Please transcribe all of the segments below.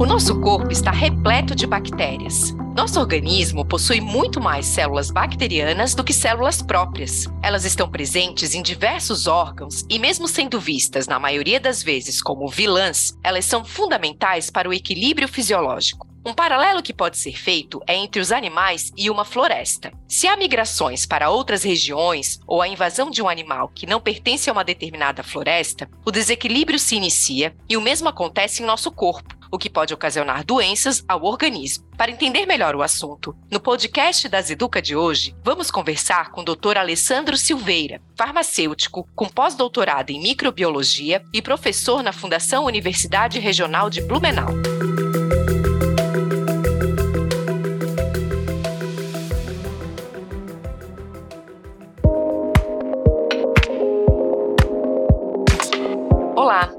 O nosso corpo está repleto de bactérias. Nosso organismo possui muito mais células bacterianas do que células próprias. Elas estão presentes em diversos órgãos e, mesmo sendo vistas na maioria das vezes como vilãs, elas são fundamentais para o equilíbrio fisiológico. Um paralelo que pode ser feito é entre os animais e uma floresta. Se há migrações para outras regiões ou a invasão de um animal que não pertence a uma determinada floresta, o desequilíbrio se inicia e o mesmo acontece em nosso corpo o que pode ocasionar doenças ao organismo. Para entender melhor o assunto, no podcast das Educa de hoje, vamos conversar com o Dr. Alessandro Silveira, farmacêutico com pós-doutorado em microbiologia e professor na Fundação Universidade Regional de Blumenau. Olá,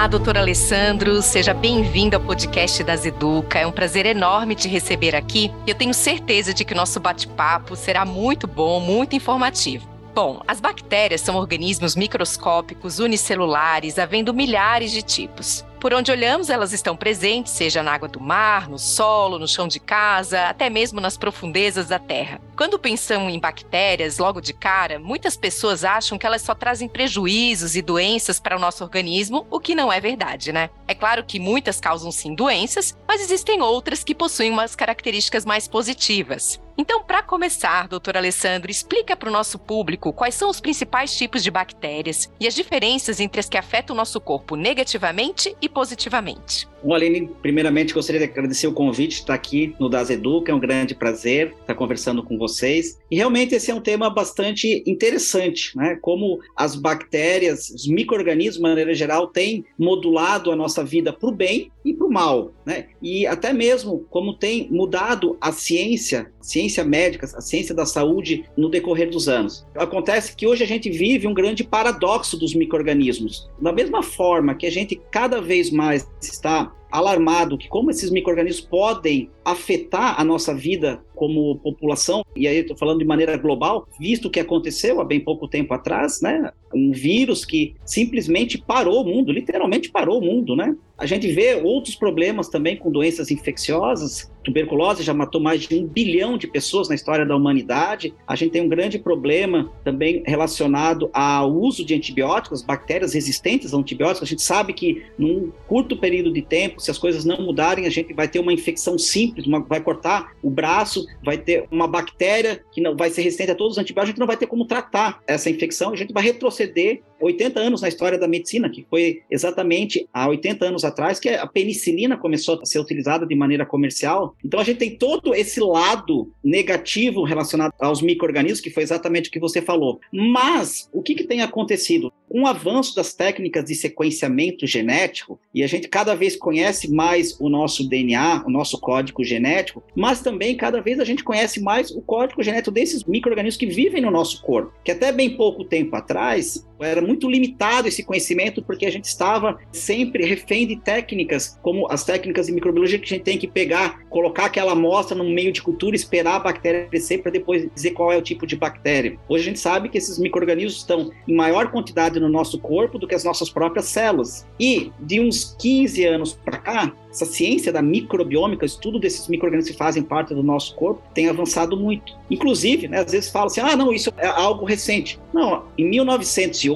Olá, doutor Alessandro, seja bem-vindo ao podcast das Educa. É um prazer enorme te receber aqui. Eu tenho certeza de que o nosso bate-papo será muito bom, muito informativo. Bom, as bactérias são organismos microscópicos unicelulares, havendo milhares de tipos. Por onde olhamos, elas estão presentes, seja na água do mar, no solo, no chão de casa, até mesmo nas profundezas da terra. Quando pensamos em bactérias, logo de cara, muitas pessoas acham que elas só trazem prejuízos e doenças para o nosso organismo, o que não é verdade, né? É claro que muitas causam sim doenças, mas existem outras que possuem umas características mais positivas. Então, para começar, doutor Alessandro, explica para o nosso público quais são os principais tipos de bactérias e as diferenças entre as que afetam o nosso corpo negativamente e positivamente. Bom, Aline, primeiramente gostaria de agradecer o convite de estar aqui no Das Educa, é um grande prazer estar conversando com vocês. E realmente esse é um tema bastante interessante, né? Como as bactérias, os micro-organismos, de maneira geral, têm modulado a nossa vida para o bem e para o mal, né? E até mesmo como tem mudado a ciência, a ciência médica, a ciência da saúde no decorrer dos anos. Acontece que hoje a gente vive um grande paradoxo dos micro-organismos. Da mesma forma que a gente cada vez mais está alarmado que como esses micro-organismos podem afetar a nossa vida como população, e aí estou falando de maneira global, visto o que aconteceu há bem pouco tempo atrás, né? Um vírus que simplesmente parou o mundo, literalmente parou o mundo, né? A gente vê outros problemas também com doenças infecciosas. Tuberculose já matou mais de um bilhão de pessoas na história da humanidade. A gente tem um grande problema também relacionado ao uso de antibióticos, bactérias resistentes a antibióticos. A gente sabe que num curto período de tempo, se as coisas não mudarem, a gente vai ter uma infecção simples, uma, vai cortar o braço, vai ter uma bactéria que não vai ser resistente a todos os antibióticos, a gente não vai ter como tratar essa infecção, a gente vai retroceder 80 anos na história da medicina, que foi exatamente há 80 anos atrás que a penicilina começou a ser utilizada de maneira comercial. Então a gente tem todo esse lado negativo relacionado aos micro-organismos, que foi exatamente o que você falou. Mas o que, que tem acontecido? Um avanço das técnicas de sequenciamento genético, e a gente cada vez conhece mais o nosso DNA, o nosso código genético, mas também cada vez a gente conhece mais o código genético desses micro-organismos que vivem no nosso corpo, que até bem pouco tempo atrás era muito limitado esse conhecimento porque a gente estava sempre refém de técnicas, como as técnicas de microbiologia que a gente tem que pegar, colocar aquela amostra no meio de cultura, esperar a bactéria crescer para depois dizer qual é o tipo de bactéria. Hoje a gente sabe que esses microrganismos estão em maior quantidade no nosso corpo do que as nossas próprias células. E de uns 15 anos para cá, essa ciência da microbiômica, estudo desses micro-organismos que fazem parte do nosso corpo, tem avançado muito. Inclusive, né, às vezes falam assim, ah, não, isso é algo recente. Não, em 1908,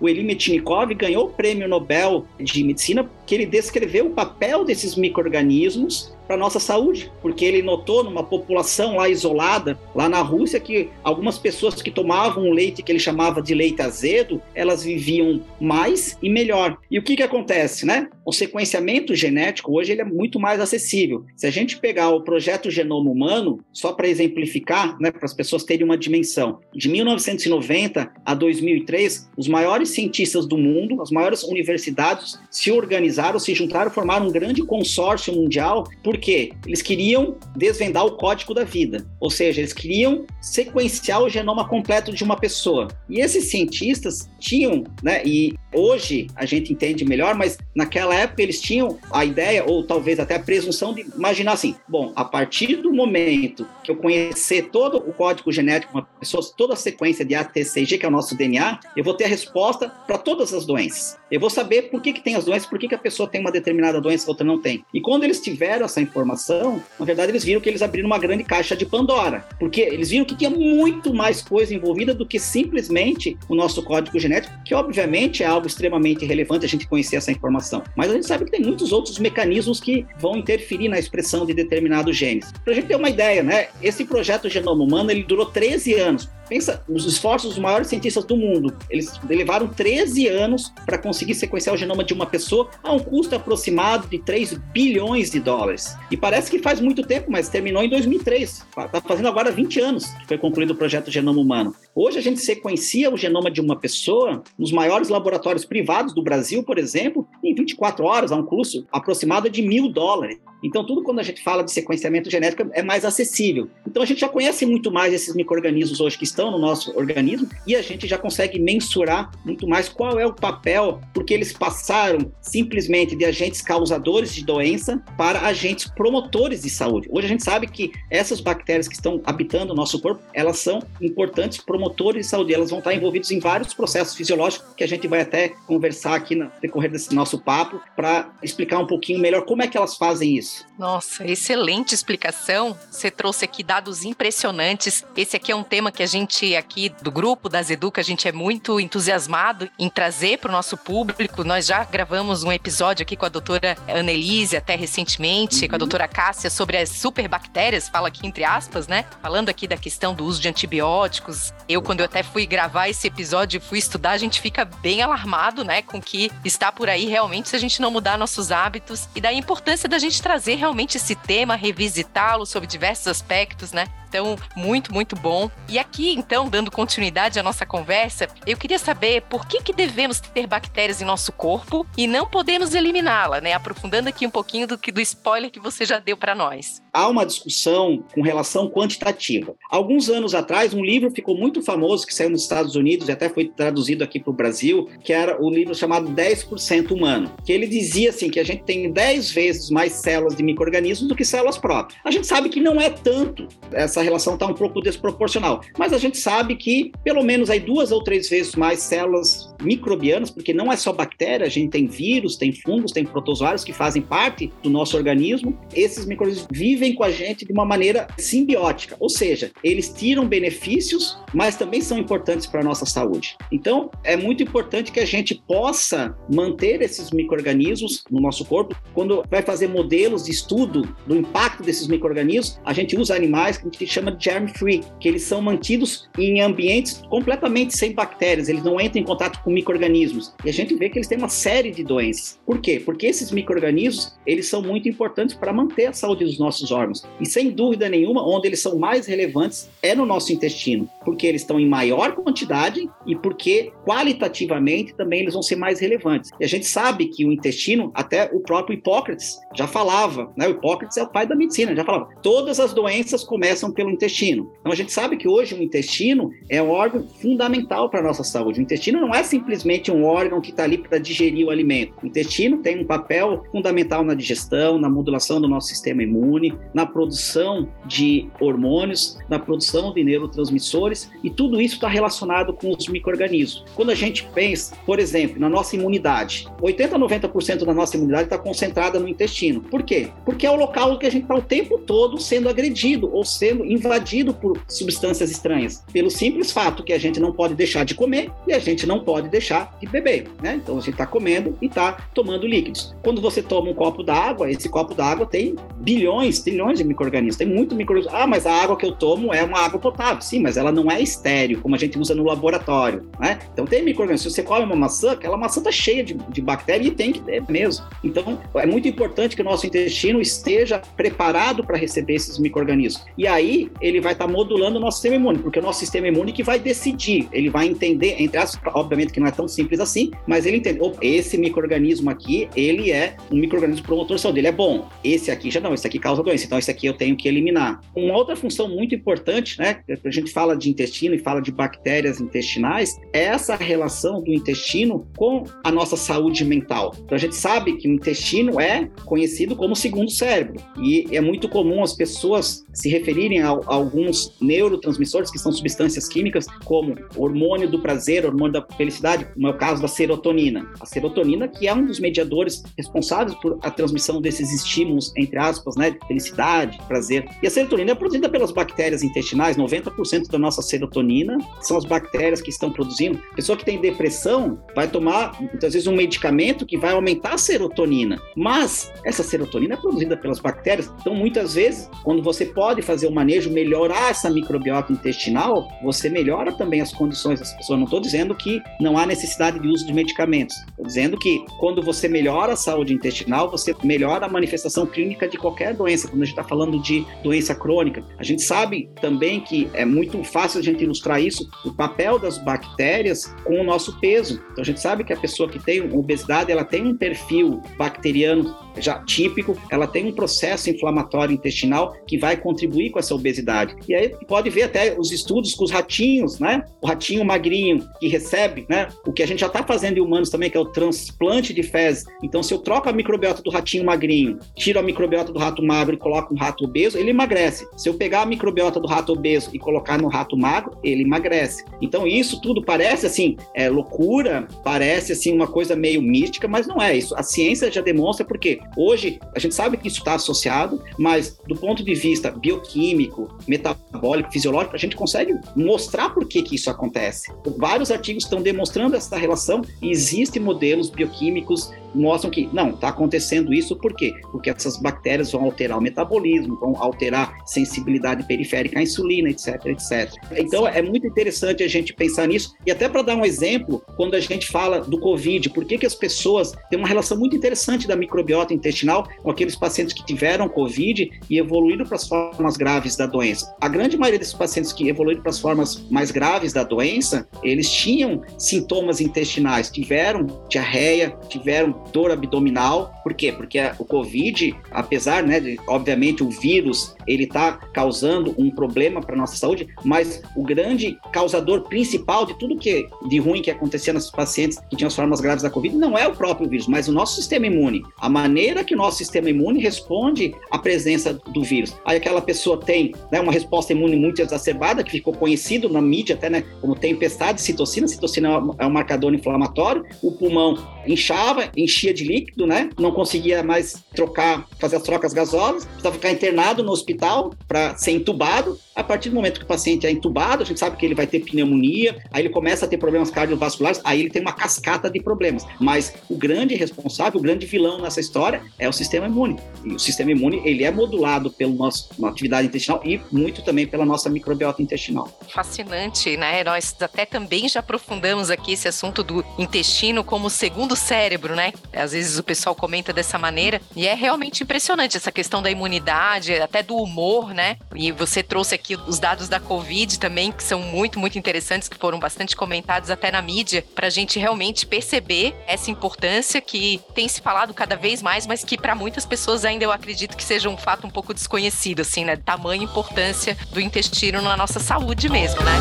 o Eli Metchnikov ganhou o prêmio Nobel de Medicina que ele descreveu o papel desses micro-organismos para nossa saúde, porque ele notou numa população lá isolada, lá na Rússia, que algumas pessoas que tomavam leite que ele chamava de leite azedo, elas viviam mais e melhor. E o que que acontece, né? O sequenciamento genético hoje ele é muito mais acessível. Se a gente pegar o projeto Genoma Humano, só para exemplificar, né, para as pessoas terem uma dimensão, de 1990 a 2003, os maiores cientistas do mundo, as maiores universidades se organizaram, se juntaram, formaram um grande consórcio mundial por porque eles queriam desvendar o código da vida, ou seja, eles queriam sequenciar o genoma completo de uma pessoa. E esses cientistas tinham, né, e hoje a gente entende melhor, mas naquela época eles tinham a ideia, ou talvez até a presunção de imaginar assim: bom, a partir do momento que eu conhecer todo o código genético de uma pessoa, toda a sequência de ATCG, que é o nosso DNA, eu vou ter a resposta para todas as doenças. Eu vou saber por que, que tem as doenças, por que, que a pessoa tem uma determinada doença e outra não tem. E quando eles tiveram essa informação, na verdade eles viram que eles abriram uma grande caixa de Pandora, porque eles viram que tinha muito mais coisa envolvida do que simplesmente o nosso código genético, que obviamente é algo extremamente relevante a gente conhecer essa informação. Mas a gente sabe que tem muitos outros mecanismos que vão interferir na expressão de determinados genes. Para a gente ter uma ideia, né? Esse projeto Genoma Humano ele durou 13 anos. Pensa, os esforços dos maiores cientistas do mundo, eles levaram 13 anos para conseguir sequenciar o genoma de uma pessoa a um custo aproximado de 3 bilhões de dólares. E parece que faz muito tempo, mas terminou em 2003. Está fazendo agora 20 anos que foi concluído o projeto Genoma Humano. Hoje a gente sequencia o genoma de uma pessoa nos maiores laboratórios privados do Brasil, por exemplo, em 24 horas, a um custo aproximado de mil dólares. Então, tudo quando a gente fala de sequenciamento genético é mais acessível. Então, a gente já conhece muito mais esses micro-organismos hoje que estão no nosso organismo e a gente já consegue mensurar muito mais qual é o papel, porque eles passaram simplesmente de agentes causadores de doença para agentes promotores de saúde. Hoje a gente sabe que essas bactérias que estão habitando o nosso corpo, elas são importantes promotores de saúde. Elas vão estar envolvidas em vários processos fisiológicos que a gente vai até conversar aqui no decorrer desse nosso papo para explicar um pouquinho melhor como é que elas fazem isso. Nossa, excelente explicação. Você trouxe aqui dados impressionantes. Esse aqui é um tema que a gente aqui do grupo das Educa, a gente é muito entusiasmado em trazer para o nosso público. Nós já gravamos um episódio aqui com a doutora Annelise, até recentemente, uhum. com a uhum. doutora Cássia, sobre as superbactérias, fala aqui entre aspas, né? Falando aqui da questão do uso de antibióticos. Eu, quando eu até fui gravar esse episódio e fui estudar, a gente fica bem alarmado, né, com o que está por aí realmente se a gente não mudar nossos hábitos e da importância da gente trazer realmente esse tema, revisitá-lo sob diversos aspectos, né? Então, muito, muito bom. E aqui, então, dando continuidade à nossa conversa, eu queria saber por que, que devemos ter bactérias em nosso corpo e não podemos eliminá-la, né? Aprofundando aqui um pouquinho do, que, do spoiler que você já deu para nós. Há uma discussão com relação quantitativa. Alguns anos atrás, um livro ficou muito famoso que saiu nos Estados Unidos e até foi traduzido aqui para o Brasil, que era o livro chamado 10% Humano, que ele dizia assim que a gente tem 10 vezes mais células de micro-organismos do que células próprias. A gente sabe que não é tanto essa essa relação está um pouco desproporcional. Mas a gente sabe que pelo menos aí duas ou três vezes mais células microbianas, porque não é só bactéria, a gente tem vírus, tem fungos, tem protozoários que fazem parte do nosso organismo. Esses micro-organismos vivem com a gente de uma maneira simbiótica, ou seja, eles tiram benefícios, mas também são importantes para a nossa saúde. Então, é muito importante que a gente possa manter esses micro-organismos no nosso corpo. Quando vai fazer modelos de estudo do impacto desses micro-organismos, a gente usa animais que a gente chama de germ-free, que eles são mantidos em ambientes completamente sem bactérias, eles não entram em contato com micro-organismos. E a gente vê que eles têm uma série de doenças. Por quê? Porque esses micro-organismos, eles são muito importantes para manter a saúde dos nossos órgãos. E sem dúvida nenhuma, onde eles são mais relevantes é no nosso intestino, porque eles estão em maior quantidade e porque qualitativamente também eles vão ser mais relevantes. E a gente sabe que o intestino, até o próprio Hipócrates já falava, né? O Hipócrates é o pai da medicina, já falava, todas as doenças começam pelo intestino. Então a gente sabe que hoje o intestino é um órgão fundamental para a nossa saúde. O intestino não é simplesmente um órgão que está ali para digerir o alimento. O intestino tem um papel fundamental na digestão, na modulação do nosso sistema imune, na produção de hormônios, na produção de neurotransmissores e tudo isso está relacionado com os micro-organismos. Quando a gente pensa, por exemplo, na nossa imunidade, 80 a 90% da nossa imunidade está concentrada no intestino. Por quê? Porque é o local que a gente está o tempo todo sendo agredido ou sendo invadido por substâncias estranhas, pelo simples fato que a gente não pode deixar de comer e a gente não pode deixar de beber, né? Então você está comendo e está tomando líquidos. Quando você toma um copo d'água, esse copo d'água tem bilhões, trilhões de micro-organismos, tem muito micro Ah, mas a água que eu tomo é uma água potável. Sim, mas ela não é estéreo, como a gente usa no laboratório, né? Então tem micro-organismos. Se você come uma maçã, aquela maçã está cheia de, de bactérias e tem que ter mesmo. Então é muito importante que o nosso intestino esteja preparado para receber esses micro-organismos. E aí ele vai estar tá modulando o nosso sistema imune, porque o nosso sistema imune que vai decidir, ele vai entender, entre as, obviamente que não é tão simples assim, mas ele entende, esse microorganismo aqui, ele é um microorganismo promotor de saúde, ele é bom. Esse aqui já não, esse aqui causa doença, então esse aqui eu tenho que eliminar. Uma outra função muito importante, né, a gente fala de intestino e fala de bactérias intestinais, é essa relação do intestino com a nossa saúde mental. Então a gente sabe que o intestino é conhecido como segundo cérebro e é muito comum as pessoas se referirem a, alguns neurotransmissores que são substâncias químicas como hormônio do prazer, hormônio da felicidade, como é o caso da serotonina. A serotonina, que é um dos mediadores responsáveis por a transmissão desses estímulos, entre aspas, né, de felicidade, prazer. E a serotonina é produzida pelas bactérias intestinais, 90% da nossa serotonina são as bactérias que estão produzindo. A pessoa que tem depressão vai tomar, muitas vezes, um medicamento que vai aumentar a serotonina, mas essa serotonina é produzida pelas bactérias. Então, muitas vezes, quando você pode fazer o manejo, melhorar essa microbiota intestinal, você melhora também as condições das pessoas. Não estou dizendo que não há necessidade de uso de medicamentos. Estou dizendo que quando você melhora a saúde intestinal, você melhora a manifestação clínica de qualquer doença. Quando a gente está falando de doença crônica, a gente sabe também que é muito fácil a gente ilustrar isso, o papel das bactérias com o nosso peso. Então a gente sabe que a pessoa que tem obesidade, ela tem um perfil bacteriano já típico, ela tem um processo inflamatório intestinal que vai contribuir com essa obesidade. E aí pode ver até os estudos com os ratinhos, né? O ratinho magrinho que recebe, né? O que a gente já está fazendo em humanos também, que é o transplante de fezes. Então, se eu troco a microbiota do ratinho magrinho, tiro a microbiota do rato magro e coloco um rato obeso, ele emagrece. Se eu pegar a microbiota do rato obeso e colocar no rato magro, ele emagrece. Então, isso tudo parece assim, é loucura, parece assim uma coisa meio mística, mas não é isso. A ciência já demonstra porque hoje a gente sabe que isso está associado, mas do ponto de vista bioquímico, metabólico, fisiológico, a gente consegue mostrar por que, que isso acontece. Vários artigos estão demonstrando essa relação e existem modelos bioquímicos mostram que não, está acontecendo isso por quê? Porque essas bactérias vão alterar o metabolismo, vão alterar sensibilidade periférica à insulina, etc, etc. Então é muito interessante a gente pensar nisso e até para dar um exemplo, quando a gente fala do COVID, por que, que as pessoas têm uma relação muito interessante da microbiota intestinal com aqueles pacientes que tiveram COVID e evoluíram para as formas graves da doença? A grande maioria desses pacientes que evoluíram para as formas mais graves da doença, eles tinham sintomas intestinais, tiveram diarreia, tiveram dor abdominal. Por quê? Porque o COVID, apesar, né, de, obviamente, o vírus, ele está causando um problema para nossa saúde, mas o grande causador principal de tudo que de ruim que acontecia nos pacientes que tinham as formas graves da COVID não é o próprio vírus, mas o nosso sistema imune. A maneira que o nosso sistema imune responde à presença do vírus. Aí aquela pessoa tem né, uma resposta imune muito exacerbada, que ficou conhecido na mídia até, né, como tempestade de citocina. Citocina é um marcador inflamatório. O pulmão inchava, enchia de líquido, né? Não conseguia mais trocar, fazer as trocas gasosas, precisava ficar internado no hospital para ser entubado. A partir do momento que o paciente é entubado, a gente sabe que ele vai ter pneumonia, aí ele começa a ter problemas cardiovasculares, aí ele tem uma cascata de problemas. Mas o grande responsável, o grande vilão nessa história é o sistema imune. E o sistema imune, ele é modulado pela nossa atividade intestinal e muito também pela nossa microbiota intestinal. Fascinante, né? Nós até também já aprofundamos aqui esse assunto do intestino como segundo cérebro, né? Às vezes o pessoal comenta dessa maneira e é realmente impressionante essa questão da imunidade, até do humor, né? E você trouxe aqui os dados da Covid também, que são muito, muito interessantes, que foram bastante comentados até na mídia, para a gente realmente perceber essa importância que tem se falado cada vez mais, mas que para muitas pessoas ainda eu acredito que seja um fato um pouco desconhecido, assim, né? Tamanha importância do intestino na nossa saúde mesmo, né?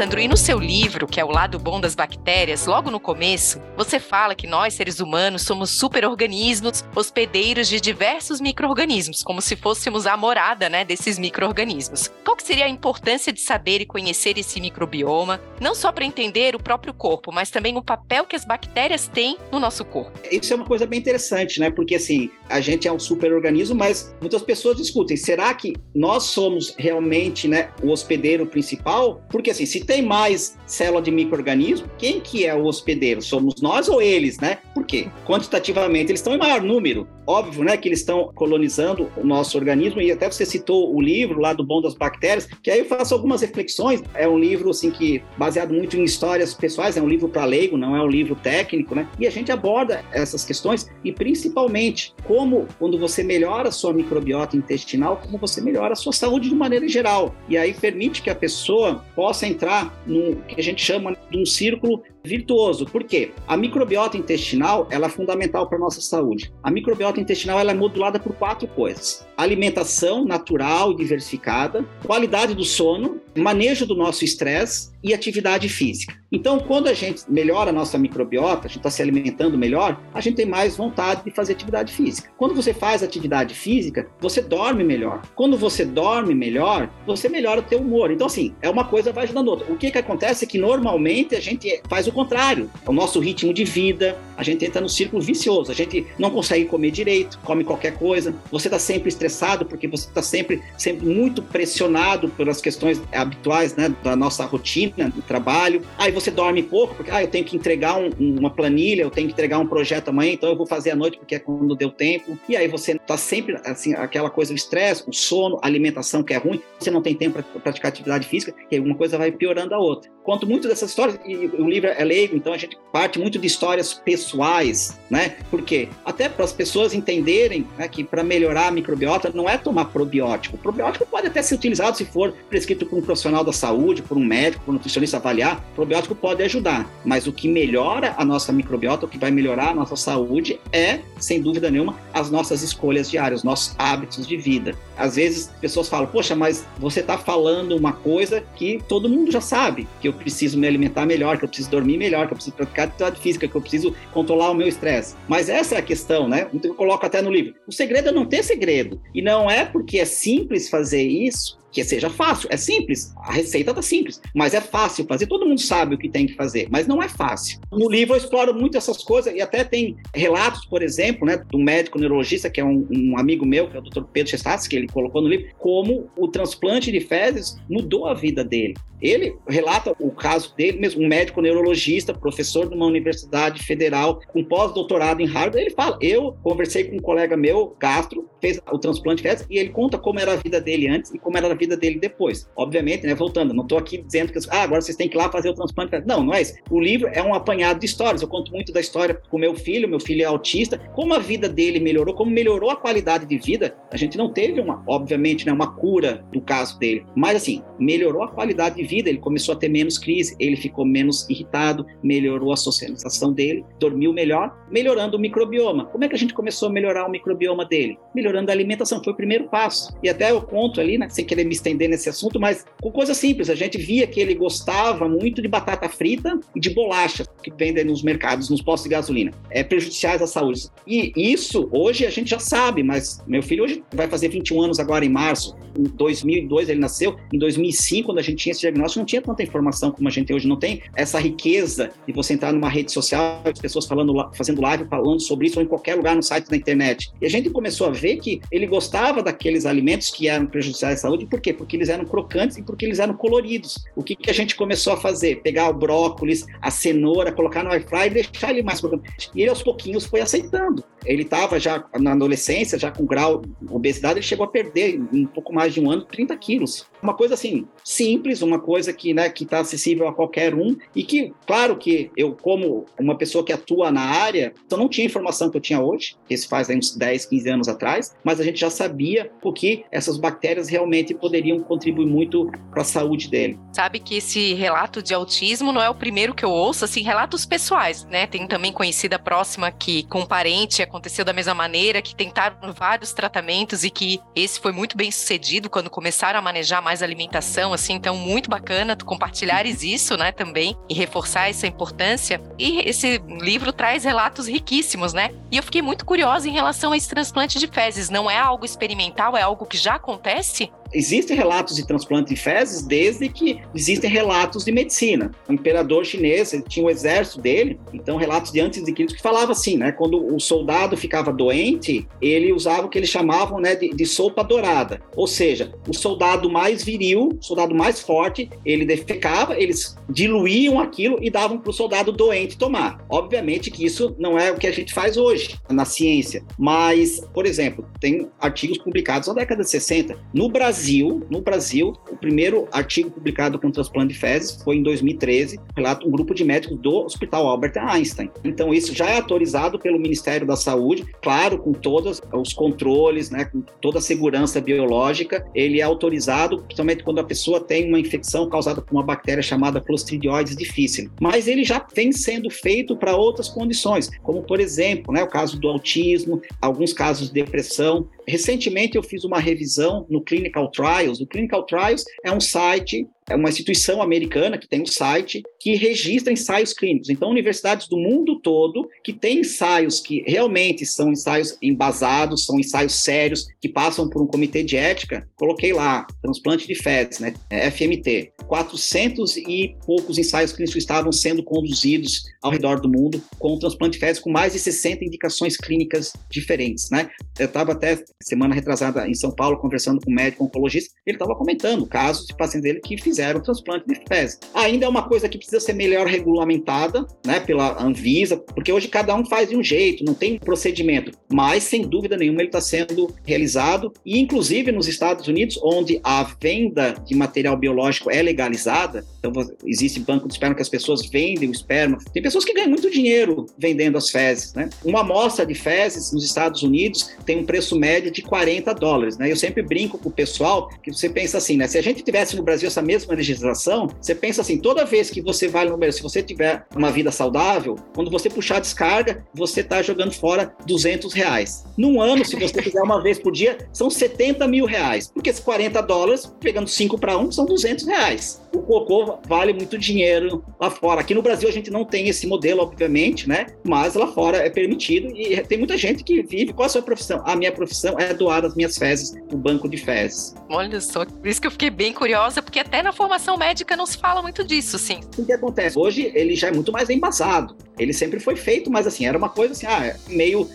Sandro, e no seu livro, que é O Lado Bom das Bactérias, logo no começo, você fala que nós, seres humanos, somos superorganismos hospedeiros de diversos micro-organismos, como se fôssemos a morada né, desses micro-organismos. Qual que seria a importância de saber e conhecer esse microbioma, não só para entender o próprio corpo, mas também o papel que as bactérias têm no nosso corpo? Isso é uma coisa bem interessante, né? Porque assim, a gente é um superorganismo, mas muitas pessoas discutem, será que nós somos realmente né, o hospedeiro principal? Porque assim, se tem mais célula de microorganismo, quem que é o hospedeiro? Somos nós ou eles, né? Por quê? Quantitativamente eles estão em maior número. Óbvio, né, que eles estão colonizando o nosso organismo e até você citou o livro lá do Bom das Bactérias, que aí eu faço algumas reflexões. É um livro assim que baseado muito em histórias pessoais, é um livro para leigo, não é um livro técnico, né? E a gente aborda essas questões e principalmente como quando você melhora a sua microbiota intestinal, como você melhora a sua saúde de maneira geral. E aí permite que a pessoa possa entrar num que a gente chama de um círculo virtuoso. Por quê? A microbiota intestinal ela é fundamental para a nossa saúde. A microbiota intestinal ela é modulada por quatro coisas: alimentação natural e diversificada, qualidade do sono, manejo do nosso estresse e atividade física. Então, quando a gente melhora a nossa microbiota, a gente está se alimentando melhor, a gente tem mais vontade de fazer atividade física. Quando você faz atividade física, você dorme melhor. Quando você dorme melhor, você melhora o teu humor. Então, assim, é uma coisa vai ajudando a outra. O que, que acontece é que normalmente a gente faz o contrário. O nosso ritmo de vida, a gente entra no círculo vicioso. A gente não consegue comer direito, come qualquer coisa. Você está sempre estressado porque você está sempre, sempre muito pressionado pelas questões habituais né, da nossa rotina, do trabalho. Aí você dorme pouco, porque ah, eu tenho que entregar um, uma planilha, eu tenho que entregar um projeto amanhã, então eu vou fazer à noite porque é quando deu tempo. E aí você está sempre, assim, aquela coisa, o estresse, o sono, a alimentação que é ruim, você não tem tempo para praticar atividade física, e uma coisa vai piorando a outra. Conto muito dessas histórias, e o livro é leigo, então a gente parte muito de histórias pessoais, né? Por quê? Até para as pessoas entenderem né, que para melhorar a microbiota não é tomar probiótico. O probiótico pode até ser utilizado se for prescrito por um profissional da saúde, por um médico, por um nutricionista avaliar. Probiótico pode ajudar, mas o que melhora a nossa microbiota, o que vai melhorar a nossa saúde é, sem dúvida nenhuma, as nossas escolhas diárias, os nossos hábitos de vida. Às vezes pessoas falam, poxa, mas você está falando uma coisa que todo mundo já sabe, que eu preciso me alimentar melhor, que eu preciso dormir melhor, que eu preciso praticar atividade física, que eu preciso controlar o meu estresse. Mas essa é a questão, né? Então, eu coloco até no livro. O segredo é não ter segredo. E não é porque é simples fazer isso que seja fácil. É simples, a receita tá simples, mas é fácil fazer. Todo mundo sabe o que tem que fazer, mas não é fácil. No livro eu exploro muito essas coisas e até tem relatos, por exemplo, né, do médico neurologista, que é um, um amigo meu, que é o Dr. Pedro Chestats, que ele colocou no livro, como o transplante de fezes mudou a vida dele. Ele relata o caso dele mesmo, um médico neurologista, professor de uma universidade federal, com pós-doutorado em Harvard. Ele fala: Eu conversei com um colega meu, gastro, fez o transplante de fezes, e ele conta como era a vida dele antes e como era a vida dele depois. Obviamente, né, voltando, não estou aqui dizendo que ah, agora vocês têm que ir lá fazer o transplante. Não, não é isso. O livro é um apanhado de histórias. Eu conto muito da história com meu filho, meu filho é autista, como a vida dele melhorou, como melhorou a qualidade de vida. A gente não teve uma, obviamente, né, uma cura do caso dele, mas assim, melhorou a qualidade de vida, ele começou a ter menos crise, ele ficou menos irritado, melhorou a socialização dele, dormiu melhor, melhorando o microbioma. Como é que a gente começou a melhorar o microbioma dele? Melhorando a alimentação, foi o primeiro passo. E até eu conto ali, né, sem querer me estender nesse assunto, mas com coisa simples. A gente via que ele gostava muito de batata frita e de bolacha que vendem nos mercados, nos postos de gasolina. É prejudiciais à saúde. E isso hoje a gente já sabe, mas meu filho hoje vai fazer 21 anos agora em março. Em 2002 ele nasceu. Em 2005, quando a gente tinha esse diagnóstico, não tinha tanta informação como a gente hoje não tem. Essa riqueza de você entrar numa rede social, as pessoas falando, fazendo live, falando sobre isso ou em qualquer lugar no site da internet. E a gente começou a ver que ele gostava daqueles alimentos que eram prejudiciais à saúde. Por quê? Porque eles eram crocantes e porque eles eram coloridos. O que, que a gente começou a fazer? Pegar o brócolis, a cenoura, colocar no air fry e deixar ele mais crocante. E ele aos pouquinhos foi aceitando. Ele estava já na adolescência, já com grau de obesidade, ele chegou a perder um pouco mais de um ano 30 quilos. Uma coisa assim, simples, uma coisa que né, está acessível a qualquer um e que, claro que eu, como uma pessoa que atua na área, eu não tinha informação que eu tinha hoje, que isso faz uns 10, 15 anos atrás, mas a gente já sabia o que essas bactérias realmente poderiam contribuir muito para a saúde dele. Sabe que esse relato de autismo não é o primeiro que eu ouço, assim, relatos pessoais, né? Tem também conhecida próxima que com um parente aconteceu da mesma maneira, que tentaram vários tratamentos e que esse foi muito bem sucedido entendido quando começaram a manejar mais alimentação, assim, então muito bacana tu compartilhares isso, né, também, e reforçar essa importância. E esse livro traz relatos riquíssimos, né? E eu fiquei muito curiosa em relação a esse transplante de fezes. Não é algo experimental, é algo que já acontece? Existem relatos de transplante de fezes desde que existem relatos de medicina. O imperador chinês tinha o exército dele, então relatos de antes de Cristo que falava assim, né? Quando o soldado ficava doente, ele usava o que eles chamavam né, de, de sopa dourada. Ou seja, o soldado mais viril, o soldado mais forte, ele defecava, eles diluíam aquilo e davam para o soldado doente tomar. Obviamente que isso não é o que a gente faz hoje na ciência, mas, por exemplo, tem artigos publicados na década de 60. No Brasil, Brasil, no Brasil, o primeiro artigo publicado com transplante de fezes foi em 2013, relata um grupo de médicos do Hospital Albert Einstein. Então isso já é autorizado pelo Ministério da Saúde, claro, com todos os controles, né, com toda a segurança biológica, ele é autorizado, principalmente quando a pessoa tem uma infecção causada por uma bactéria chamada Clostridioides difficile. Mas ele já vem sendo feito para outras condições, como por exemplo, né, o caso do autismo, alguns casos de depressão. Recentemente eu fiz uma revisão no Clinical Trials. O Clinical Trials é um site é uma instituição americana que tem um site que registra ensaios clínicos. Então, universidades do mundo todo que têm ensaios que realmente são ensaios embasados, são ensaios sérios, que passam por um comitê de ética, coloquei lá, transplante de fezes, né, FMT. 400 e poucos ensaios clínicos estavam sendo conduzidos ao redor do mundo com transplante de fezes, com mais de 60 indicações clínicas diferentes, né? Eu estava até semana retrasada em São Paulo conversando com um médico oncologista, ele estava comentando casos de pacientes dele que fizeram fizeram transplante de fezes. Ainda é uma coisa que precisa ser melhor regulamentada, né, pela Anvisa, porque hoje cada um faz de um jeito, não tem procedimento, mas sem dúvida nenhuma ele está sendo realizado e inclusive nos Estados Unidos, onde a venda de material biológico é legalizada, então existe banco de esperma que as pessoas vendem o esperma. Tem pessoas que ganham muito dinheiro vendendo as fezes, né? Uma amostra de fezes nos Estados Unidos tem um preço médio de 40 dólares, né? Eu sempre brinco com o pessoal que você pensa assim, né? Se a gente tivesse no Brasil essa mesma legislação, você pensa assim, toda vez que você vai no número, se você tiver uma vida saudável, quando você puxar a descarga, você está jogando fora 200 reais. Num ano, se você fizer uma vez por dia, são 70 mil reais. Porque esses 40 dólares, pegando 5 para 1, são 200 reais. O cocô vale muito dinheiro lá fora. Aqui no Brasil a gente não tem esse modelo, obviamente, né? Mas lá fora é permitido e tem muita gente que vive. Qual a sua profissão? A minha profissão é doar as minhas fezes no banco de fezes. Olha só, por isso que eu fiquei bem curiosa, porque até na formação médica não se fala muito disso, sim. O que acontece? Hoje ele já é muito mais embasado. Ele sempre foi feito, mas assim, era uma coisa assim, ah, meio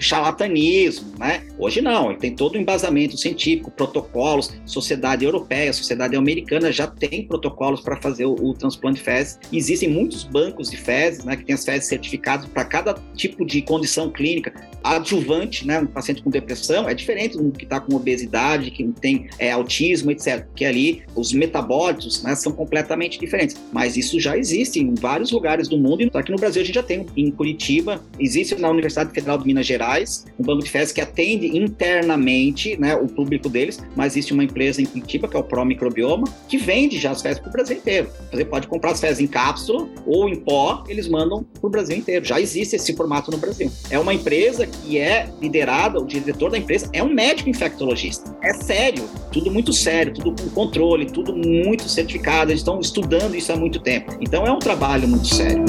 charlatanismo, né? Hoje não, ele tem todo o embasamento científico, protocolos, sociedade europeia, sociedade americana já tem protocolos para fazer o, o, transplante de fezes. Existem muitos bancos de fezes, né, que tem as fezes certificadas para cada tipo de condição clínica. Adjuvante, né, um paciente com depressão, é diferente do que está com obesidade, que tem é, autismo, etc. Que ali os metabólitos né, são completamente diferentes. Mas isso já existe em vários lugares do mundo. E aqui no Brasil a gente já tem em Curitiba, existe na Universidade Federal de Minas Gerais um banco de fezes que atende internamente né, o público deles, mas existe uma empresa em Curitiba, que é o Pro Microbioma, que vende já as fezes para o Brasil inteiro. Você pode comprar as fezes em cápsula ou em pó, eles mandam para o Brasil inteiro. Já existe esse formato no Brasil. É uma empresa que é liderada, o diretor da empresa é um médico infectologista. É sério, tudo muito sério, tudo com controle, tudo muito certificado. Eles estão estudando isso há muito tempo. Então é um trabalho muito sério.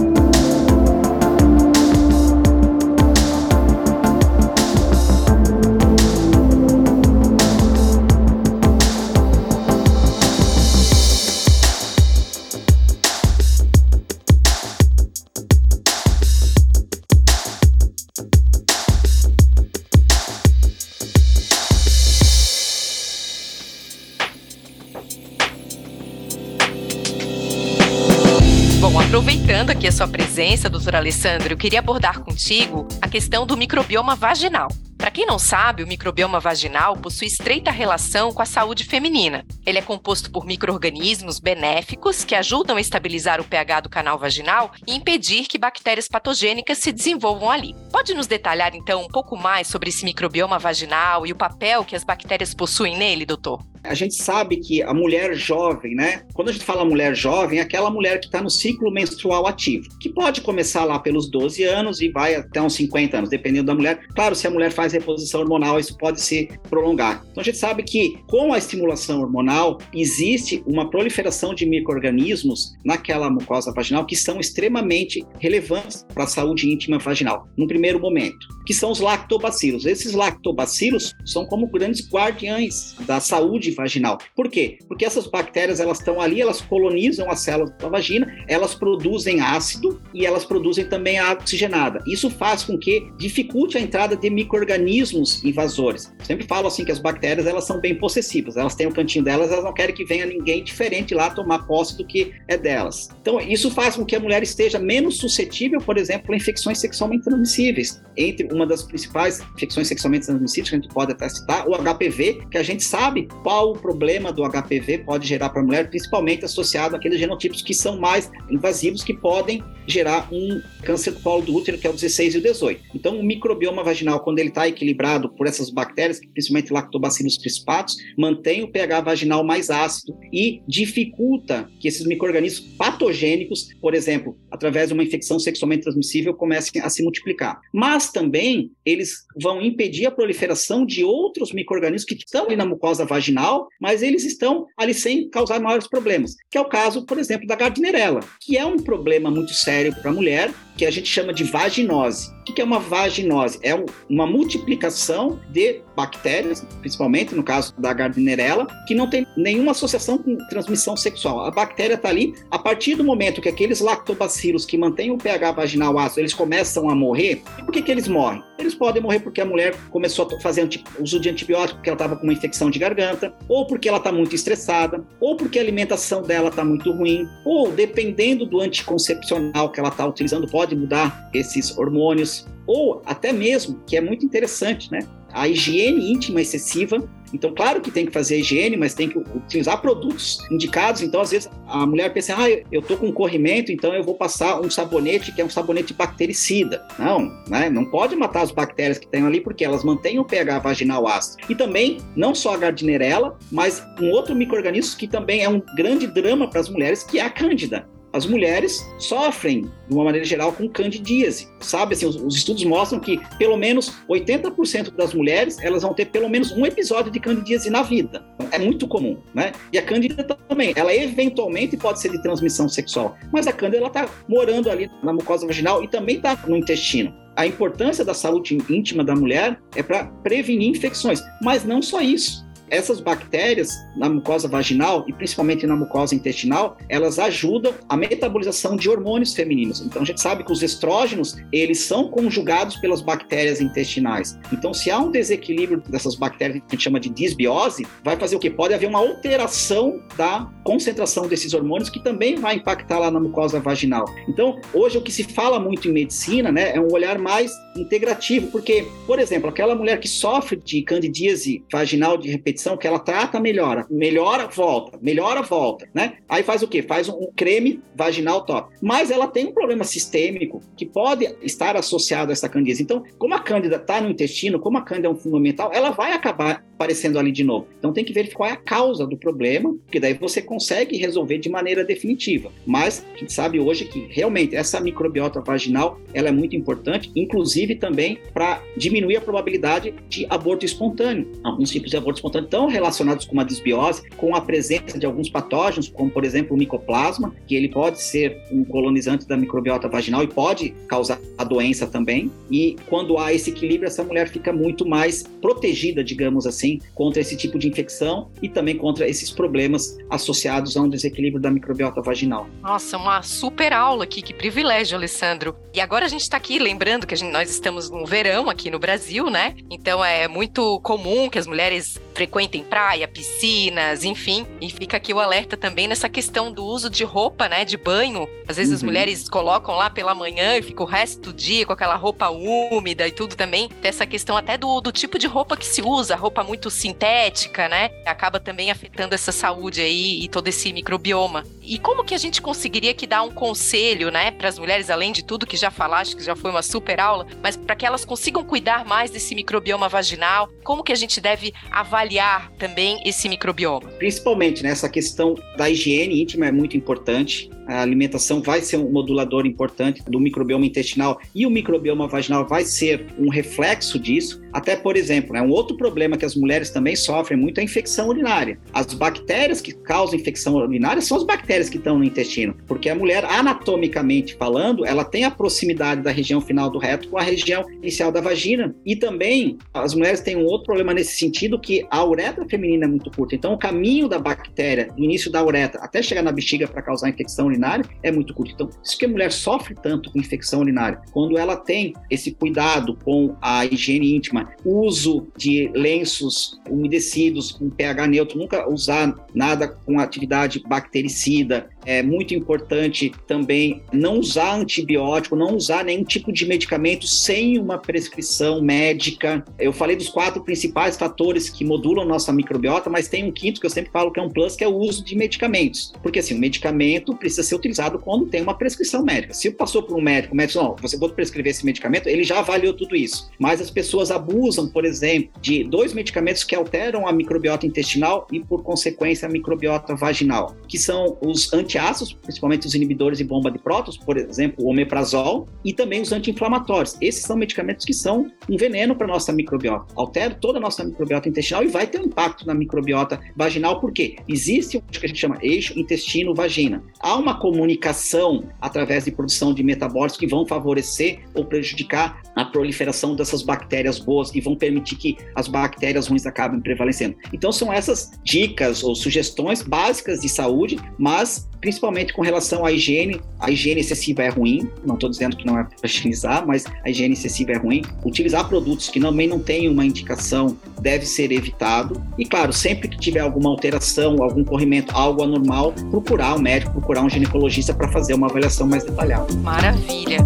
Aproveitando aqui a sua presença, doutor Alessandro, eu queria abordar contigo a questão do microbioma vaginal. Para quem não sabe, o microbioma vaginal possui estreita relação com a saúde feminina. Ele é composto por micro-organismos benéficos que ajudam a estabilizar o pH do canal vaginal e impedir que bactérias patogênicas se desenvolvam ali. Pode nos detalhar então um pouco mais sobre esse microbioma vaginal e o papel que as bactérias possuem nele, doutor? A gente sabe que a mulher jovem, né? Quando a gente fala mulher jovem, é aquela mulher que está no ciclo menstrual ativo, que pode começar lá pelos 12 anos e vai até uns 50 anos, dependendo da mulher. Claro, se a mulher faz reposição hormonal, isso pode se prolongar. Então a gente sabe que com a estimulação hormonal existe uma proliferação de micro-organismos naquela mucosa vaginal que são extremamente relevantes para a saúde íntima vaginal, no primeiro momento, que são os lactobacilos. Esses lactobacilos são como grandes guardiães da saúde vaginal. Por quê? Porque essas bactérias elas estão ali, elas colonizam as células da vagina, elas produzem ácido e elas produzem também água oxigenada. Isso faz com que dificulte a entrada de micro-organismos invasores. Sempre falo assim que as bactérias elas são bem possessivas, elas têm o cantinho delas, elas não querem que venha ninguém diferente lá tomar posse do que é delas. Então, isso faz com que a mulher esteja menos suscetível, por exemplo, a infecções sexualmente transmissíveis. Entre uma das principais infecções sexualmente transmissíveis que a gente pode até citar, o HPV, que a gente sabe qual o problema do HPV pode gerar para a mulher, principalmente associado àqueles genotipos que são mais invasivos, que podem gerar um câncer do colo do útero, que é o 16 e o 18. Então, o microbioma vaginal, quando ele está equilibrado por essas bactérias, principalmente lactobacillus crispatus, mantém o pH vaginal mais ácido e dificulta que esses micro-organismos patogênicos, por exemplo, através de uma infecção sexualmente transmissível, comecem a se multiplicar. Mas também eles vão impedir a proliferação de outros micro-organismos que estão ali na mucosa vaginal, mas eles estão ali sem causar maiores problemas, que é o caso, por exemplo, da gardnerella, que é um problema muito sério para a mulher, que a gente chama de vaginose. O que é uma vaginose? É uma multiplicação de bactérias, principalmente no caso da Gardnerella, que não tem nenhuma associação com transmissão sexual. A bactéria está ali, a partir do momento que aqueles lactobacilos que mantêm o pH vaginal ácido, eles começam a morrer, e por que, que eles morrem? Eles podem morrer porque a mulher começou a fazer uso de antibiótico porque ela estava com uma infecção de garganta, ou porque ela está muito estressada, ou porque a alimentação dela está muito ruim, ou dependendo do anticoncepcional que ela está utilizando, pode pode mudar esses hormônios, ou até mesmo, que é muito interessante, né? A higiene íntima excessiva. Então, claro que tem que fazer a higiene, mas tem que utilizar produtos indicados. Então, às vezes, a mulher pensa, ah, eu tô com corrimento, então eu vou passar um sabonete que é um sabonete bactericida. Não, né? Não pode matar as bactérias que tem ali, porque elas mantêm o pH vaginal ácido. E também, não só a gardnerella, mas um outro microorganismo que também é um grande drama para as mulheres, que é a cândida as mulheres sofrem, de uma maneira geral, com candidíase. Sabe, assim, os, os estudos mostram que pelo menos 80% das mulheres elas vão ter pelo menos um episódio de candidíase na vida. É muito comum, né? E a cândida também, ela eventualmente pode ser de transmissão sexual, mas a cândida ela está morando ali na mucosa vaginal e também está no intestino. A importância da saúde íntima da mulher é para prevenir infecções, mas não só isso essas bactérias na mucosa vaginal e principalmente na mucosa intestinal, elas ajudam a metabolização de hormônios femininos. Então a gente sabe que os estrógenos, eles são conjugados pelas bactérias intestinais. Então se há um desequilíbrio dessas bactérias que a gente chama de disbiose, vai fazer o que? Pode haver uma alteração da concentração desses hormônios que também vai impactar lá na mucosa vaginal. Então, hoje o que se fala muito em medicina, né, é um olhar mais integrativo, porque, por exemplo, aquela mulher que sofre de candidíase vaginal de repetição que ela trata, melhora. Melhora, volta. Melhora, volta, né? Aí faz o quê? Faz um creme vaginal top. Mas ela tem um problema sistêmico que pode estar associado a essa candidíase. Então, como a cândida está no intestino, como a cândida é um fundamental, ela vai acabar aparecendo ali de novo. Então tem que ver qual é a causa do problema, porque daí você consegue resolver de maneira definitiva. Mas a gente sabe hoje que realmente essa microbiota vaginal ela é muito importante, inclusive também para diminuir a probabilidade de aborto espontâneo. Alguns tipos de aborto espontâneo estão relacionados com uma desbiose, com a presença de alguns patógenos, como por exemplo o micoplasma, que ele pode ser um colonizante da microbiota vaginal e pode causar a doença também. E quando há esse equilíbrio, essa mulher fica muito mais protegida, digamos assim contra esse tipo de infecção e também contra esses problemas associados a um desequilíbrio da microbiota vaginal. Nossa, uma super aula aqui, que privilégio, Alessandro. E agora a gente está aqui lembrando que gente, nós estamos no verão aqui no Brasil, né? Então é muito comum que as mulheres frequentem praia, piscinas, enfim. E fica aqui o alerta também nessa questão do uso de roupa, né, de banho. Às vezes uhum. as mulheres colocam lá pela manhã e fica o resto do dia com aquela roupa úmida e tudo também. Tem essa questão até do, do tipo de roupa que se usa, roupa muito muito sintética, né? Acaba também afetando essa saúde aí e todo esse microbioma. E como que a gente conseguiria que dar um conselho, né, para as mulheres, além de tudo que já falaste, que já foi uma super aula, mas para que elas consigam cuidar mais desse microbioma vaginal? Como que a gente deve avaliar avaliar também esse microbioma? Principalmente nessa questão da higiene íntima é muito importante a alimentação vai ser um modulador importante do microbioma intestinal e o microbioma vaginal vai ser um reflexo disso. Até, por exemplo, né, um outro problema que as mulheres também sofrem muito é a infecção urinária. As bactérias que causam infecção urinária são as bactérias que estão no intestino, porque a mulher, anatomicamente falando, ela tem a proximidade da região final do reto com a região inicial da vagina. E também as mulheres têm um outro problema nesse sentido, que a uretra feminina é muito curta. Então, o caminho da bactéria, do início da uretra até chegar na bexiga para causar infecção urinária, é muito curto. Então, isso que a mulher sofre tanto com infecção urinária, quando ela tem esse cuidado com a higiene íntima, uso de lenços umedecidos com pH neutro, nunca usar nada com atividade bactericida, é muito importante também não usar antibiótico, não usar nenhum tipo de medicamento sem uma prescrição médica. Eu falei dos quatro principais fatores que modulam nossa microbiota, mas tem um quinto que eu sempre falo que é um plus, que é o uso de medicamentos. Porque assim, o medicamento precisa ser utilizado quando tem uma prescrição médica. Se passou por um médico, o médico, não, você pode prescrever esse medicamento, ele já avaliou tudo isso. Mas as pessoas abusam, por exemplo, de dois medicamentos que alteram a microbiota intestinal e, por consequência, a microbiota vaginal, que são os anti antiácidos, principalmente os inibidores de bomba de prótons, por exemplo, o omeprazol, e também os anti-inflamatórios. Esses são medicamentos que são um veneno para nossa microbiota. Altera toda a nossa microbiota intestinal e vai ter um impacto na microbiota vaginal, porque existe o que a gente chama eixo intestino-vagina. Há uma comunicação através de produção de metabólitos que vão favorecer ou prejudicar a proliferação dessas bactérias boas e vão permitir que as bactérias ruins acabem prevalecendo. Então são essas dicas ou sugestões básicas de saúde, mas principalmente com relação à higiene. A higiene excessiva é ruim, não estou dizendo que não é para higienizar, mas a higiene excessiva é ruim. Utilizar produtos que também não têm uma indicação deve ser evitado. E, claro, sempre que tiver alguma alteração, algum corrimento, algo anormal, procurar um médico, procurar um ginecologista para fazer uma avaliação mais detalhada. Maravilha!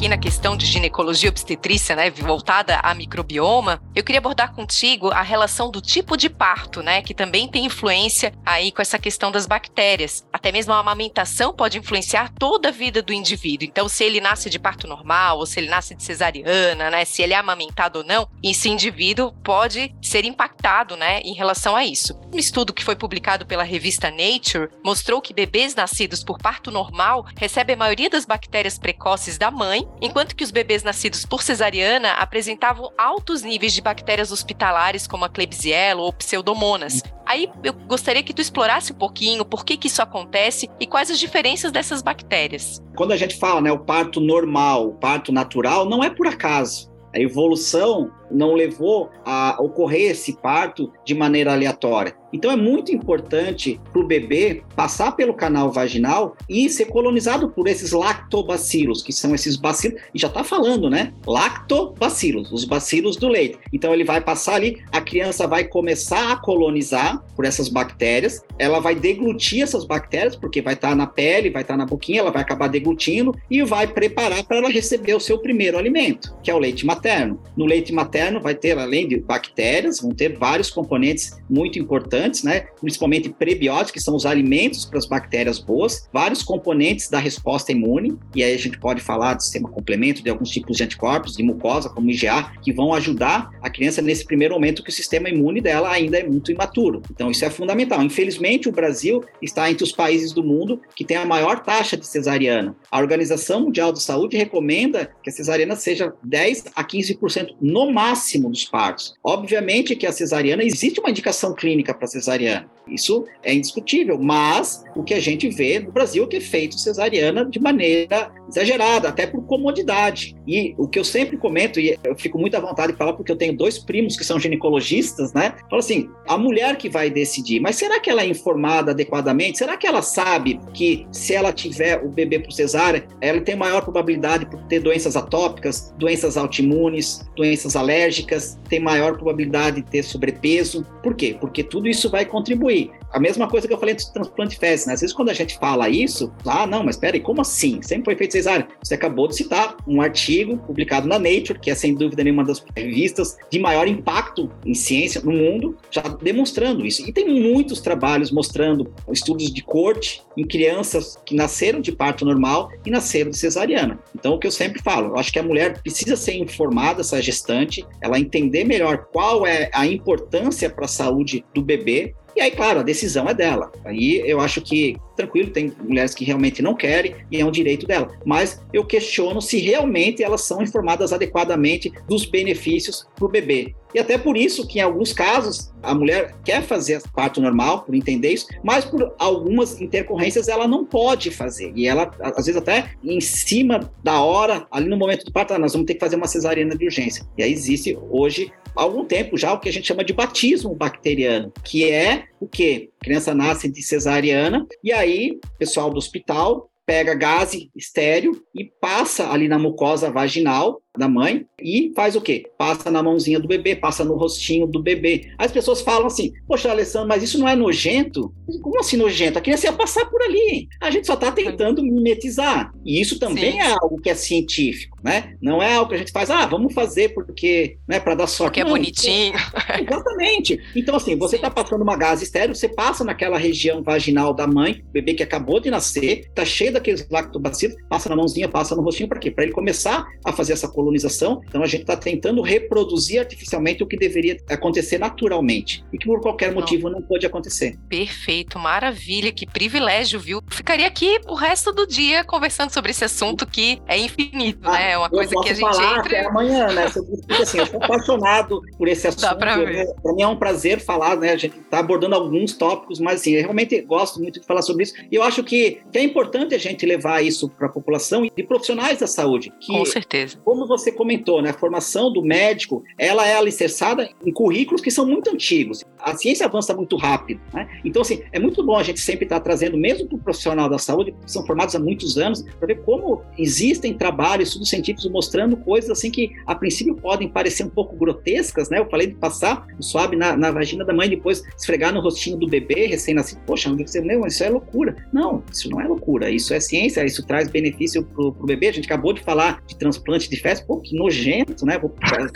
Aqui na questão de ginecologia obstetrícia, né, voltada a microbioma, eu queria abordar contigo a relação do tipo de parto, né, que também tem influência aí com essa questão das bactérias. Até mesmo a amamentação pode influenciar toda a vida do indivíduo. Então, se ele nasce de parto normal ou se ele nasce de cesariana, né, se ele é amamentado ou não, esse indivíduo pode ser impactado, né, em relação a isso. Um estudo que foi publicado pela revista Nature mostrou que bebês nascidos por parto normal recebem a maioria das bactérias precoces da mãe, enquanto que os bebês nascidos por cesariana apresentavam altos níveis de bactérias hospitalares como a Klebsiella ou Pseudomonas. Aí eu gostaria que tu explorasse um pouquinho por que, que isso acontece e quais as diferenças dessas bactérias. Quando a gente fala, né, o parto normal, o parto natural, não é por acaso. A evolução não levou a ocorrer esse parto de maneira aleatória. Então é muito importante para o bebê passar pelo canal vaginal e ser colonizado por esses lactobacilos, que são esses bacilos, e já está falando, né? Lactobacilos, os bacilos do leite. Então ele vai passar ali, a criança vai começar a colonizar por essas bactérias, ela vai deglutir essas bactérias, porque vai estar tá na pele, vai estar tá na boquinha, ela vai acabar deglutindo e vai preparar para ela receber o seu primeiro alimento, que é o leite materno. No leite materno vai ter, além de bactérias, vão ter vários componentes muito importantes né? principalmente prebióticos, que são os alimentos para as bactérias boas, vários componentes da resposta imune, e aí a gente pode falar de sistema complemento, de alguns tipos de anticorpos, de mucosa, como IgA, que vão ajudar a criança nesse primeiro momento que o sistema imune dela ainda é muito imaturo. Então, isso é fundamental. Infelizmente, o Brasil está entre os países do mundo que tem a maior taxa de cesariana. A Organização Mundial de Saúde recomenda que a cesariana seja 10 a 15% no máximo dos partos. Obviamente que a cesariana existe uma indicação clínica para cesariana. Isso é indiscutível, mas o que a gente vê no Brasil é que é feito cesariana de maneira exagerada, até por comodidade. E o que eu sempre comento, e eu fico muito à vontade de falar porque eu tenho dois primos que são ginecologistas, né? Falo assim, a mulher que vai decidir, mas será que ela é informada adequadamente? Será que ela sabe que se ela tiver o bebê por cesárea, ela tem maior probabilidade de ter doenças atópicas, doenças autoimunes, doenças alérgicas, tem maior probabilidade de ter sobrepeso? Por quê? Porque tudo isso vai contribuir a mesma coisa que eu falei do transplante de fezes, né? Às vezes quando a gente fala isso, ah, não, mas peraí, como assim? Sempre foi feito cesárea. Você acabou de citar um artigo publicado na Nature, que é sem dúvida nenhuma das revistas de maior impacto em ciência no mundo, já demonstrando isso. E tem muitos trabalhos mostrando estudos de corte em crianças que nasceram de parto normal e nasceram de cesariana. Então, o que eu sempre falo, eu acho que a mulher precisa ser informada, essa gestante, ela entender melhor qual é a importância para a saúde do bebê, e aí, claro, a decisão é dela. Aí eu acho que, tranquilo, tem mulheres que realmente não querem e é um direito dela. Mas eu questiono se realmente elas são informadas adequadamente dos benefícios para o bebê. E até por isso que, em alguns casos, a mulher quer fazer parto normal, por entender isso, mas por algumas intercorrências ela não pode fazer. E ela, às vezes, até em cima da hora, ali no momento do parto, ah, nós vamos ter que fazer uma cesariana de urgência. E aí existe hoje há algum tempo já o que a gente chama de batismo bacteriano, que é o quê? A criança nasce de cesariana e aí o pessoal do hospital pega gás estéreo e passa ali na mucosa vaginal da mãe e faz o quê? Passa na mãozinha do bebê, passa no rostinho do bebê. As pessoas falam assim: Poxa, Alessandro, mas isso não é nojento? Como assim nojento? A criança ia passar por ali. A gente só está tentando mimetizar. E isso também Sim. é algo que é científico, né? Não é algo que a gente faz, ah, vamos fazer porque, né, para dar sorte. Porque é bonitinho. Exatamente. Então, assim, você está passando uma gás estéreo, você passa naquela região vaginal da mãe, bebê que acabou de nascer, está cheio daqueles lactobacilos, passa na mãozinha, passa no rostinho, para quê? Para ele começar a fazer essa colonização. Então a gente está tentando reproduzir artificialmente o que deveria acontecer naturalmente e que por qualquer motivo não, não pode acontecer. Perfeito, maravilha, que privilégio, viu? Ficaria aqui o resto do dia conversando sobre esse assunto que é infinito, ah, né? É uma coisa que a gente falar entra... até amanhã, né? Porque assim, eu sou apaixonado por esse assunto. Dá pra ver. Né? Para mim é um prazer falar, né? A gente está abordando alguns tópicos, mas assim, eu realmente gosto muito de falar sobre isso. E eu acho que, que é importante a gente levar isso para a população e profissionais da saúde. Que, Com certeza. Como você comentou, né, a formação do médico, ela é alicerçada em currículos que são muito antigos. A ciência avança muito rápido, né? Então, assim, é muito bom a gente sempre estar tá trazendo, mesmo para o profissional da saúde, que são formados há muitos anos, para ver como existem trabalhos, estudos científicos mostrando coisas assim que, a princípio, podem parecer um pouco grotescas, né? Eu falei de passar o suave na, na vagina da mãe, depois esfregar no rostinho do bebê recém-nascido. Poxa, não, isso é loucura. Não, isso não é loucura, isso é ciência, isso traz benefício para o bebê. A gente acabou de falar de transplante de fezes, pô, que nojento, né? Vou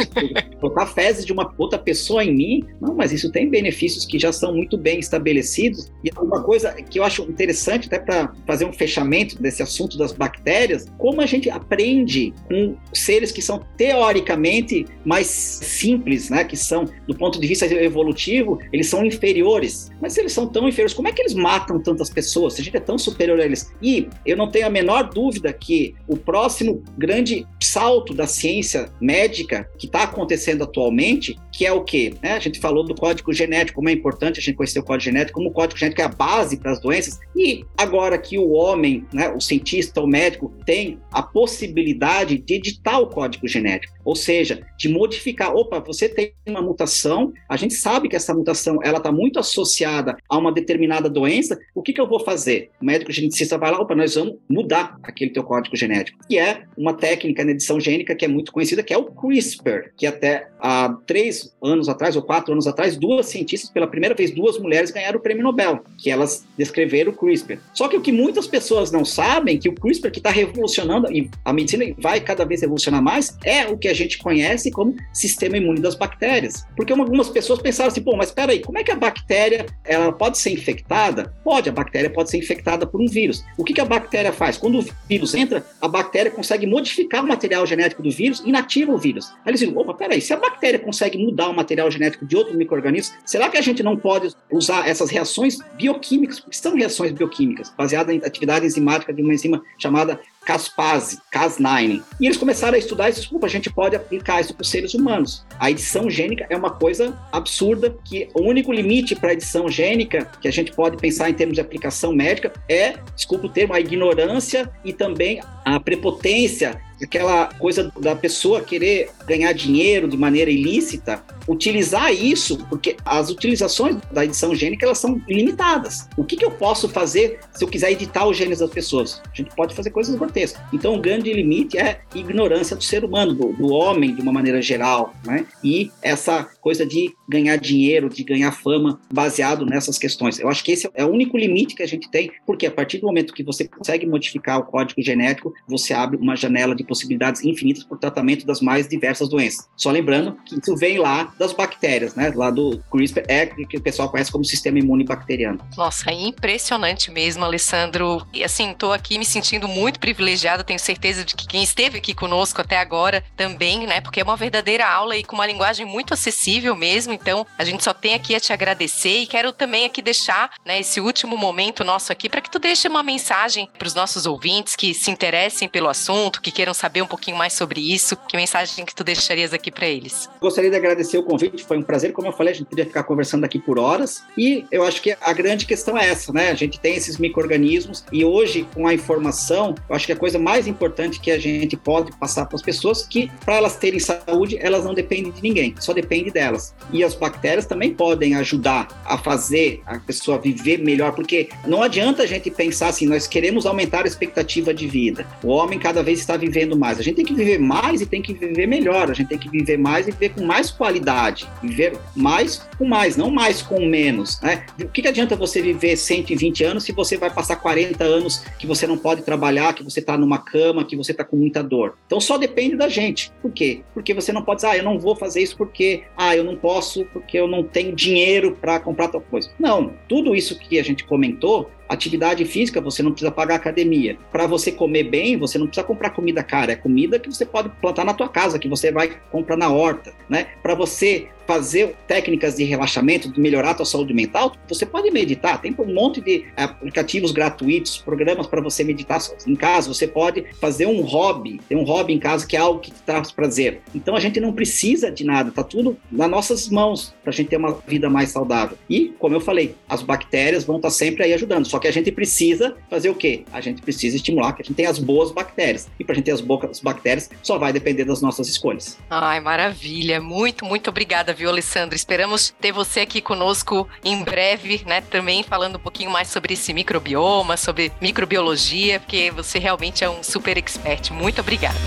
botar fezes de uma outra pessoa em mim. Não, mas isso tem benefícios que já são muito bem estabelecidos. E uma coisa que eu acho interessante, até para fazer um fechamento desse assunto das bactérias, como a gente aprende com seres que são teoricamente mais simples, né? Que são, do ponto de vista evolutivo, eles são inferiores. Mas se eles são tão inferiores, como é que eles matam tantas pessoas? Se a gente é tão superior a eles. E eu não tenho a menor dúvida que o próximo grande salto da ciência médica que está acontecendo atualmente, que é o quê? Né? A gente falou do código genético, como é importante a gente conhecer o código genético, como o código genético é a base para as doenças, e agora que o homem, né, o cientista, o médico, tem a possibilidade de editar o código genético, ou seja, de modificar. Opa, você tem uma mutação, a gente sabe que essa mutação ela está muito associada a uma determinada doença, o que, que eu vou fazer? O médico geneticista vai lá, opa, nós vamos mudar aquele teu código genético, que é uma técnica na edição gênica que é muito conhecida, que é o CRISPR, que até há três anos atrás, ou quatro anos atrás, duas cientistas, pela primeira vez, duas mulheres ganharam o prêmio Nobel, que elas descreveram o CRISPR. Só que o que muitas pessoas não sabem, que o CRISPR que está revolucionando, e a medicina vai cada vez evolucionar mais, é o que a gente conhece como sistema imune das bactérias. Porque algumas pessoas pensaram assim, pô, mas espera aí, como é que a bactéria ela pode ser infectada? Pode, a bactéria pode ser infectada por um vírus. O que, que a bactéria faz? Quando o vírus entra, a bactéria consegue modificar o material genético do vírus e inativa o vírus. Aí eles dizem, opa, peraí, se a bactéria consegue mudar o material genético de outro microorganismo, será que a gente não pode usar essas reações bioquímicas, que são reações bioquímicas, baseadas em atividade enzimática de uma enzima chamada Caspase, Cas9. E eles começaram a estudar isso, desculpa, a gente pode aplicar isso para os seres humanos. A edição gênica é uma coisa absurda, que o único limite para a edição gênica que a gente pode pensar em termos de aplicação médica é, desculpa o termo, a ignorância e também a prepotência aquela coisa da pessoa querer ganhar dinheiro de maneira ilícita, utilizar isso, porque as utilizações da edição gênica elas são limitadas. O que, que eu posso fazer se eu quiser editar os genes das pessoas? A gente pode fazer coisas grotescas. Então, o grande limite é ignorância do ser humano, do, do homem de uma maneira geral, né? E essa coisa de ganhar dinheiro, de ganhar fama baseado nessas questões. Eu acho que esse é o único limite que a gente tem, porque a partir do momento que você consegue modificar o código genético, você abre uma janela de infinitas para o tratamento das mais diversas doenças. Só lembrando que isso vem lá das bactérias, né? Lá do CRISPR, é que o pessoal conhece como sistema imune bacteriano. Nossa, é impressionante mesmo, Alessandro. E assim, estou aqui me sentindo muito privilegiada, tenho certeza de que quem esteve aqui conosco até agora também, né? Porque é uma verdadeira aula e com uma linguagem muito acessível mesmo. Então, a gente só tem aqui a te agradecer e quero também aqui deixar, né, esse último momento nosso aqui para que tu deixe uma mensagem para os nossos ouvintes que se interessem pelo assunto, que queiram saber um pouquinho mais sobre isso. Que mensagem que tu deixarias aqui para eles? Gostaria de agradecer o convite, foi um prazer. Como eu falei, a gente podia ficar conversando aqui por horas. E eu acho que a grande questão é essa, né? A gente tem esses micro-organismos e hoje, com a informação, eu acho que a coisa mais importante que a gente pode passar para as pessoas que, para elas terem saúde, elas não dependem de ninguém, só depende delas. E as bactérias também podem ajudar a fazer a pessoa viver melhor, porque não adianta a gente pensar assim, nós queremos aumentar a expectativa de vida. O homem cada vez está vivendo mais. A gente tem que viver mais e tem que viver melhor. A gente tem que viver mais e viver com mais qualidade. Viver mais com mais, não mais com menos. Né? O que, que adianta você viver 120 anos se você vai passar 40 anos que você não pode trabalhar, que você está numa cama, que você está com muita dor? Então só depende da gente. Por quê? Porque você não pode dizer, ah, eu não vou fazer isso porque, ah, eu não posso, porque eu não tenho dinheiro para comprar tal coisa. Não, tudo isso que a gente comentou Atividade física, você não precisa pagar academia. Para você comer bem, você não precisa comprar comida cara, é comida que você pode plantar na tua casa, que você vai comprar na horta, né? Para você fazer técnicas de relaxamento, de melhorar a tua saúde mental, você pode meditar. Tem um monte de aplicativos gratuitos, programas para você meditar em casa. Você pode fazer um hobby, ter um hobby em casa que é algo que te traz prazer. Então a gente não precisa de nada, tá tudo nas nossas mãos para a gente ter uma vida mais saudável. E, como eu falei, as bactérias vão estar tá sempre aí ajudando. Só que a gente precisa fazer o quê? A gente precisa estimular que a gente tenha as boas bactérias. E para a gente ter as boas bactérias, só vai depender das nossas escolhas. Ai, maravilha. Muito, muito obrigada, viu, Alessandro? Esperamos ter você aqui conosco em breve, né? Também falando um pouquinho mais sobre esse microbioma, sobre microbiologia, porque você realmente é um super expert. Muito obrigada.